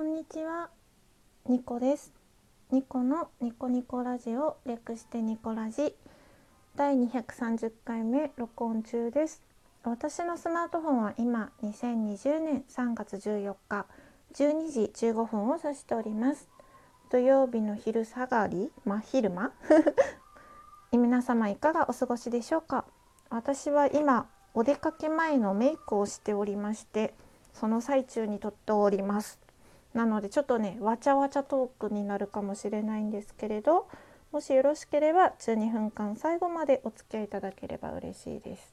こんにちは、ニコです。ニコのニコニコラジオ略してニコラジ第230回目録音中です。私のスマートフォンは今2020年3月14日12時15分を指しております。土曜日の昼下がり、まあ昼間？皆様いかがお過ごしでしょうか？私は今お出かけ前のメイクをしておりましてその最中に撮っておりますなのでちょっとねわちゃわちゃトークになるかもしれないんですけれどもしよろしければ12分間最後までお付き合いいただければ嬉しいです。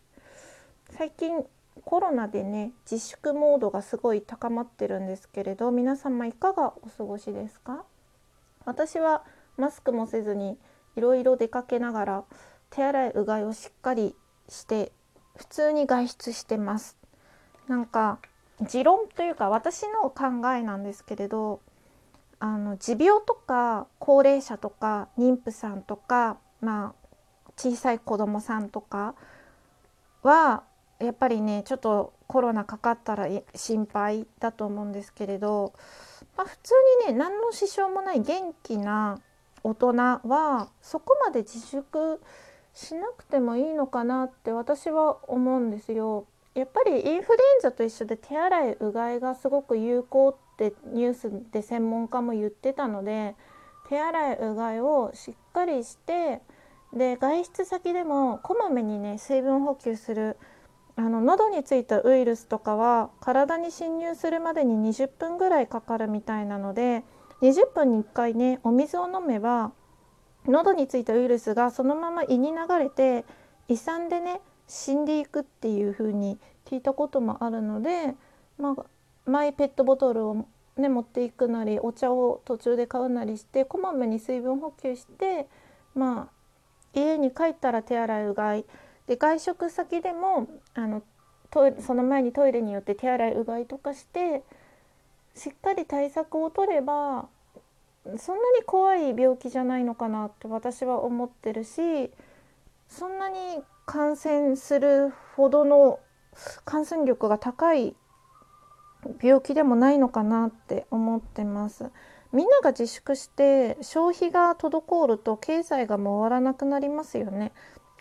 最近コロナでね自粛モードがすごい高まってるんですけれど皆様いかがお過ごしですか？私はマスクもせずにいろいろ出かけながら手洗いうがいをしっかりして普通に外出してます。なんか持論というか私の考えなんですけれどあの持病とか高齢者とか妊婦さんとかまあ小さい子供さんとかはやっぱりねちょっとコロナかかったら心配だと思うんですけれど、まあ、普通にね何の支障もない元気な大人はそこまで自粛しなくてもいいのかなって私は思うんですよ。やっぱりインフルエンザと一緒で手洗いうがいがすごく有効ってニュースで専門家も言ってたので手洗いうがいをしっかりしてで外出先でもこまめにね水分補給する。あの喉についたウイルスとかは体に侵入するまでに20分ぐらいかかるみたいなので20分に1回ねお水を飲めば喉についたウイルスがそのまま胃に流れて胃酸でね死んでいくっていう風に聞いたこともあるので、まあ、マイペットボトルを、ね、持っていくなりお茶を途中で買うなりしてこまめに水分補給してまあ家に帰ったら手洗いうがい。で外食先でもあのトイレその前にトイレによって手洗いうがいとかしてしっかり対策を取ればそんなに怖い病気じゃないのかなって私は思ってるしそんなに感染するほどの感染力が高い病気でもないのかなって思ってます。みんなが自粛して消費が滞ると経済が回らなくなりますよね。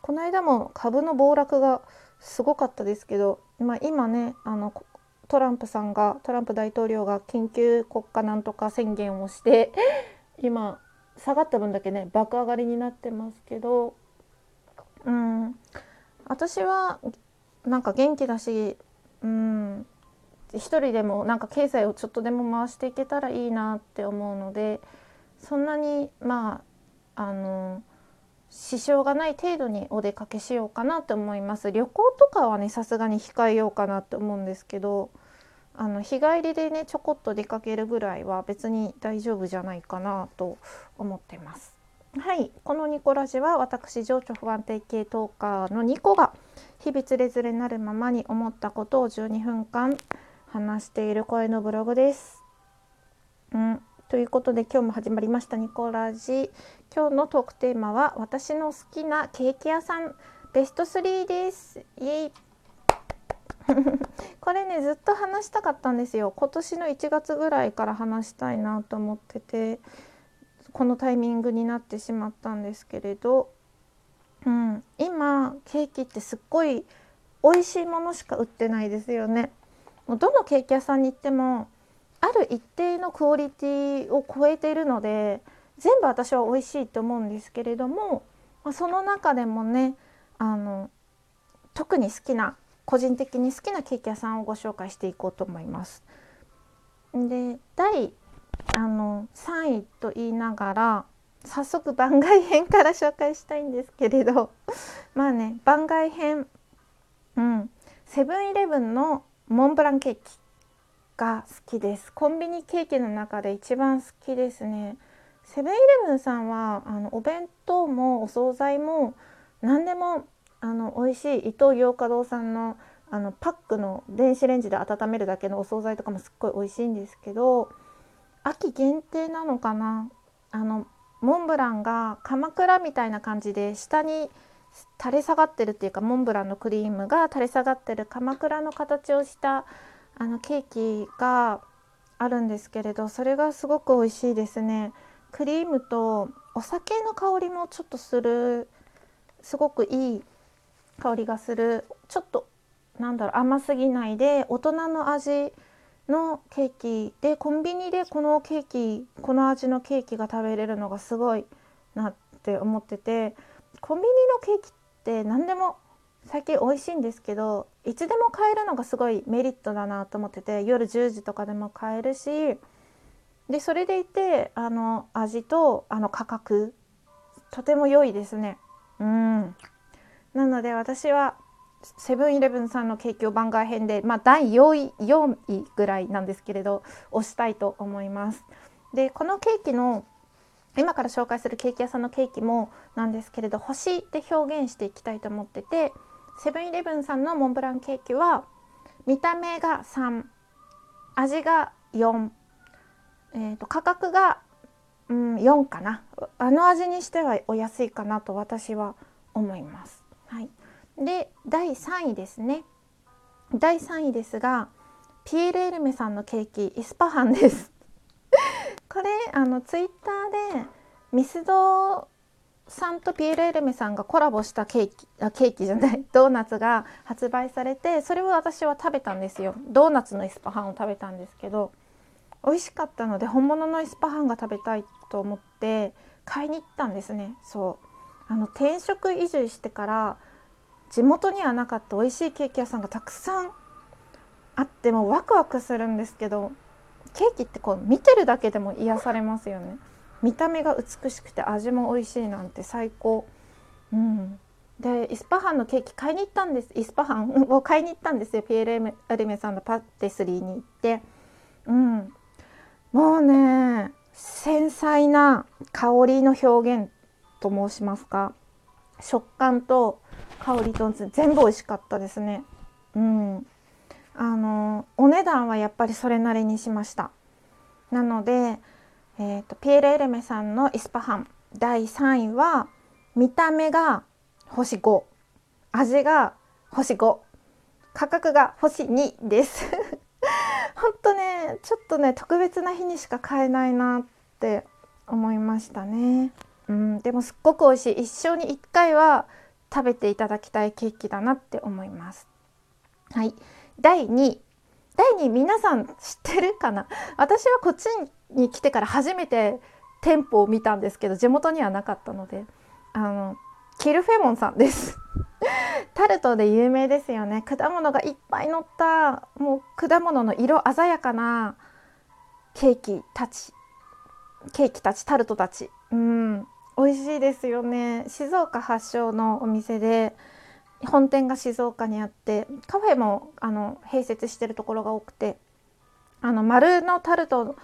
この間も株の暴落がすごかったですけど、まあ、今ねあのトランプさんがトランプ大統領が緊急国家なんとか宣言をして今下がった分だけね爆上がりになってますけどうん。私はなんか元気だしうん。一人でもなんか経済をちょっとでも回していけたらいいなって思うのでそんなにまああの支障がない程度にお出かけしようかなと思います。旅行とかはねさすがに控えようかなって思うんですけどあの日帰りでねちょこっと出かけるぐらいは別に大丈夫じゃないかなと思ってます。はいこのニコラジは私情緒不安定系トーカーのニコが日々つれづれなるままに思ったことを12分間話している声のブログです。うんということで今日も始まりましたニコラジ。今日のトークテーマは私の好きなケーキ屋さんベスト3です。イエイ。これねずっと話したかったんですよ。今年の1月ぐらいから話したいなと思ってて。このタイミングになってしまったんですけれど、うん、今ケーキってすっごい美味しいものしか売ってないですよねもうどのケーキ屋さんに行ってもある一定のクオリティを超えているので全部私は美味しいと思うんですけれども、まあ、その中でもねあの特に好きな個人的に好きなケーキ屋さんをご紹介していこうと思います。で第あの3位と言いながら早速番外編から紹介したいんですけれど まあね番外編うんセブンイレブンのモンブランケーキが好きです。コンビニケーキの中で一番好きですね。セブンイレブンさんはあのお弁当もお惣菜も何でもあの美味しい伊東洋華堂さんのあのパックの電子レンジで温めるだけのお惣菜とかもすっごい美味しいんですけど秋限定なのかな？あのモンブランが鎌倉みたいな感じで下に垂れ下がってるっていうかモンブランのクリームが垂れ下がってる鎌倉の形をしたあのケーキがあるんですけれどそれがすごく美味しいですね。クリームとお酒の香りもちょっとするすごくいい香りがする。ちょっとなんだろう甘すぎないで大人の味のケーキでコンビニでこのケーキこの味のケーキが食べれるのがすごいなって思っててコンビニのケーキって何でも最近美味しいんですけどいつでも買えるのがすごいメリットだなと思ってて夜10時とかでも買えるしでそれでいてあの味とあの価格とても良いですね。うんなので私はセブンイレブンさんのケーキを番外編で、まあ、第4位 ,4 位ぐらいなんですけれど推したいと思います。でこのケーキの今から紹介するケーキ屋さんのケーキもなんですけれど星で表現していきたいと思っててセブンイレブンさんのモンブランケーキは見た目が3味が4、えーと、価格が、うん、4かなあの味にしてはお安いかなと私は思います。はい、で第3位ですね。第3位ですがピエール・エルメさんのケーキイスパハンです。これあのツイッターでミスドさんとピエール・エルメさんがコラボしたケーキあケーキじゃない ドーナツが発売されてそれを私は食べたんですよ。ドーナツのイスパハンを食べたんですけど美味しかったので本物のイスパハンが食べたいと思って買いに行ったんですね。そう。あの転職移住してから地元にはなかった美味しいケーキ屋さんがたくさんあってもワクワクするんですけどケーキってこう見てるだけでも癒されますよね。見た目が美しくて味も美味しいなんて最高。うん。でイスパハンのケーキ買いに行ったんです。イスパハンを買いに行ったんですよ。ピエール・エルメさんのパティスリーに行って。うん。もうね繊細な香りの表現と申しますか。食感と香りと全部美味しかったですね。うん。あのお値段はやっぱりそれなりにしました。なので、えーと、ピエール・エルメさんのイスパハン第3位は見た目が星5味が星5価格が星2です。ほんとねちょっとね特別な日にしか買えないなって思いましたね。うんでもすっごく美味しい。一生に1回は食べていただきたいケーキだなって思います。はい。第2位第2位皆さん知ってるかな？私はこっちに来てから初めて店舗を見たんですけど地元にはなかったので。あのキルフェモンさんです。タルトで有名ですよね。果物がいっぱい乗ったもう果物の色鮮やかなケーキたち。ケーキたちタルトたち。うん。美味しいですよね。静岡発祥のお店で本店が静岡にあってカフェもあの併設してるところが多くてあの丸のタルト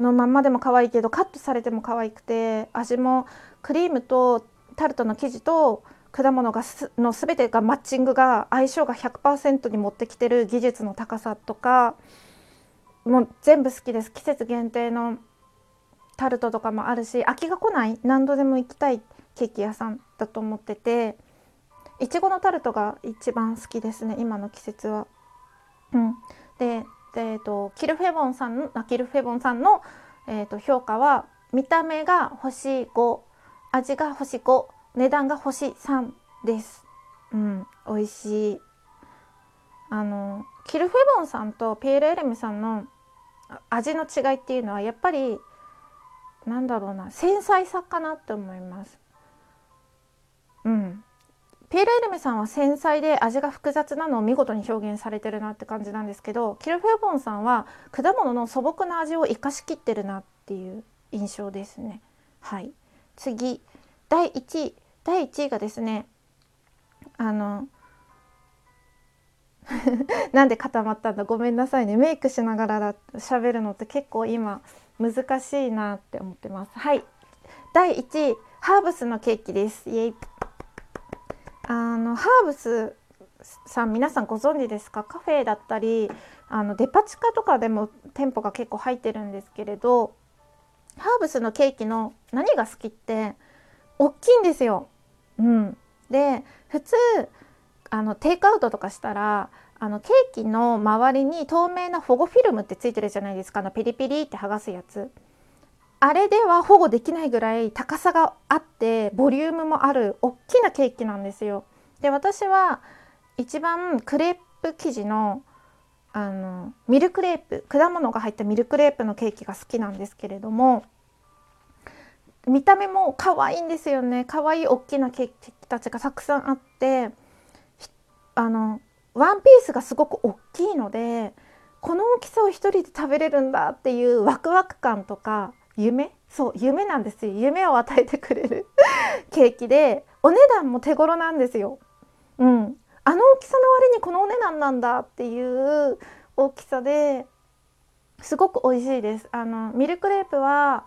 のまんまでも可愛いけどカットされても可愛くて味もクリームとタルトの生地と果物がすの全てがマッチングが相性が100%に持ってきてる技術の高さとかもう全部好きです。季節限定のタルトとかもあるし飽きが来ない何度でも行きたいケーキ屋さんだと思ってていちごのタルトが一番好きですね今の季節は。うん、でで、えーと、キルフェボンさんのキルフェボンさんの、えーと、評価は見た目が星5味が星5値段が星3です。うん、美味しい。あのキルフェボンさんとピエール・エレムさんの味の違いっていうのはやっぱりなんだろうな繊細さかなって思います。うん、ピエール・エルメさんは繊細で味が複雑なのを見事に表現されてるなって感じなんですけどキルフェボンさんは果物の素朴な味を生かしきってるなっていう印象ですね。はい、次第1位第1位がですねあの なんで固まったんだごめんなさいねメイクしながら喋るのって結構今難しいなって思ってます。はい。第1位ハーブスのケーキです。イエイ。あのハーブスさん皆さんご存知ですか？カフェだったりあのデパ地下とかでも店舗が結構入ってるんですけれどハーブスのケーキの何が好きって大きいんですよ。うん、で普通あのテイクアウトとかしたらあのケーキの周りに透明な保護フィルムってついてるじゃないですか。あのピリピリって剥がすやつ。あれでは保護できないぐらい高さがあってボリュームもある大きなケーキなんですよ。で私は一番クレープ生地のあのミルクレープ果物が入ったミルクレープのケーキが好きなんですけれども見た目も可愛いんですよね。可愛い大きなケーキたちがたくさんあってあのワンピースがすごく大きいのでこの大きさを一人で食べれるんだっていうワクワク感とか夢？そう夢なんですよ夢を与えてくれる ケーキでお値段も手頃なんですよ。うん、あの大きさの割にこのお値段なんだっていう大きさですごく美味しいです。あのミルクレープは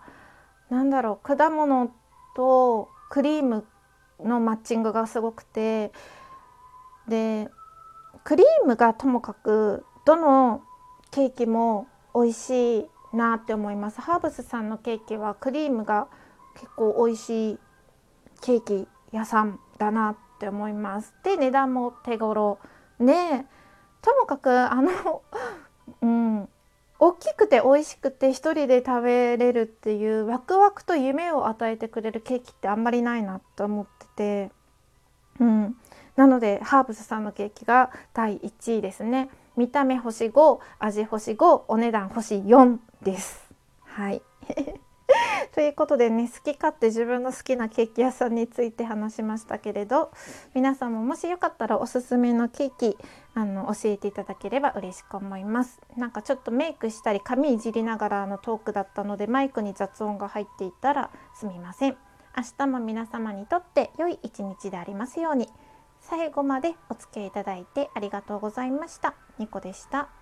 なんだろう果物とクリームのマッチングがすごくてでクリームがともかくどのケーキも美味しいなって思います。ハーブスさんのケーキはクリームが結構美味しいケーキ屋さんだなって思います。で値段も手頃。ねともかくあの うん大きくて美味しくて一人で食べれるっていうワクワクと夢を与えてくれるケーキってあんまりないなと思ってて。うん。なのでハーブスさんのケーキが第1位ですね。見た目星5味星5お値段星4です。はい。ということでね好き勝手自分の好きなケーキ屋さんについて話しましたけれど皆さんももしよかったらおすすめのケーキあの教えていただければ嬉しく思います。なんかちょっとメイクしたり髪いじりながらのトークだったのでマイクに雑音が入っていたらすみません。明日も皆様にとって良い一日でありますように。最後までお付き合いいただいてありがとうございました。ニコでした。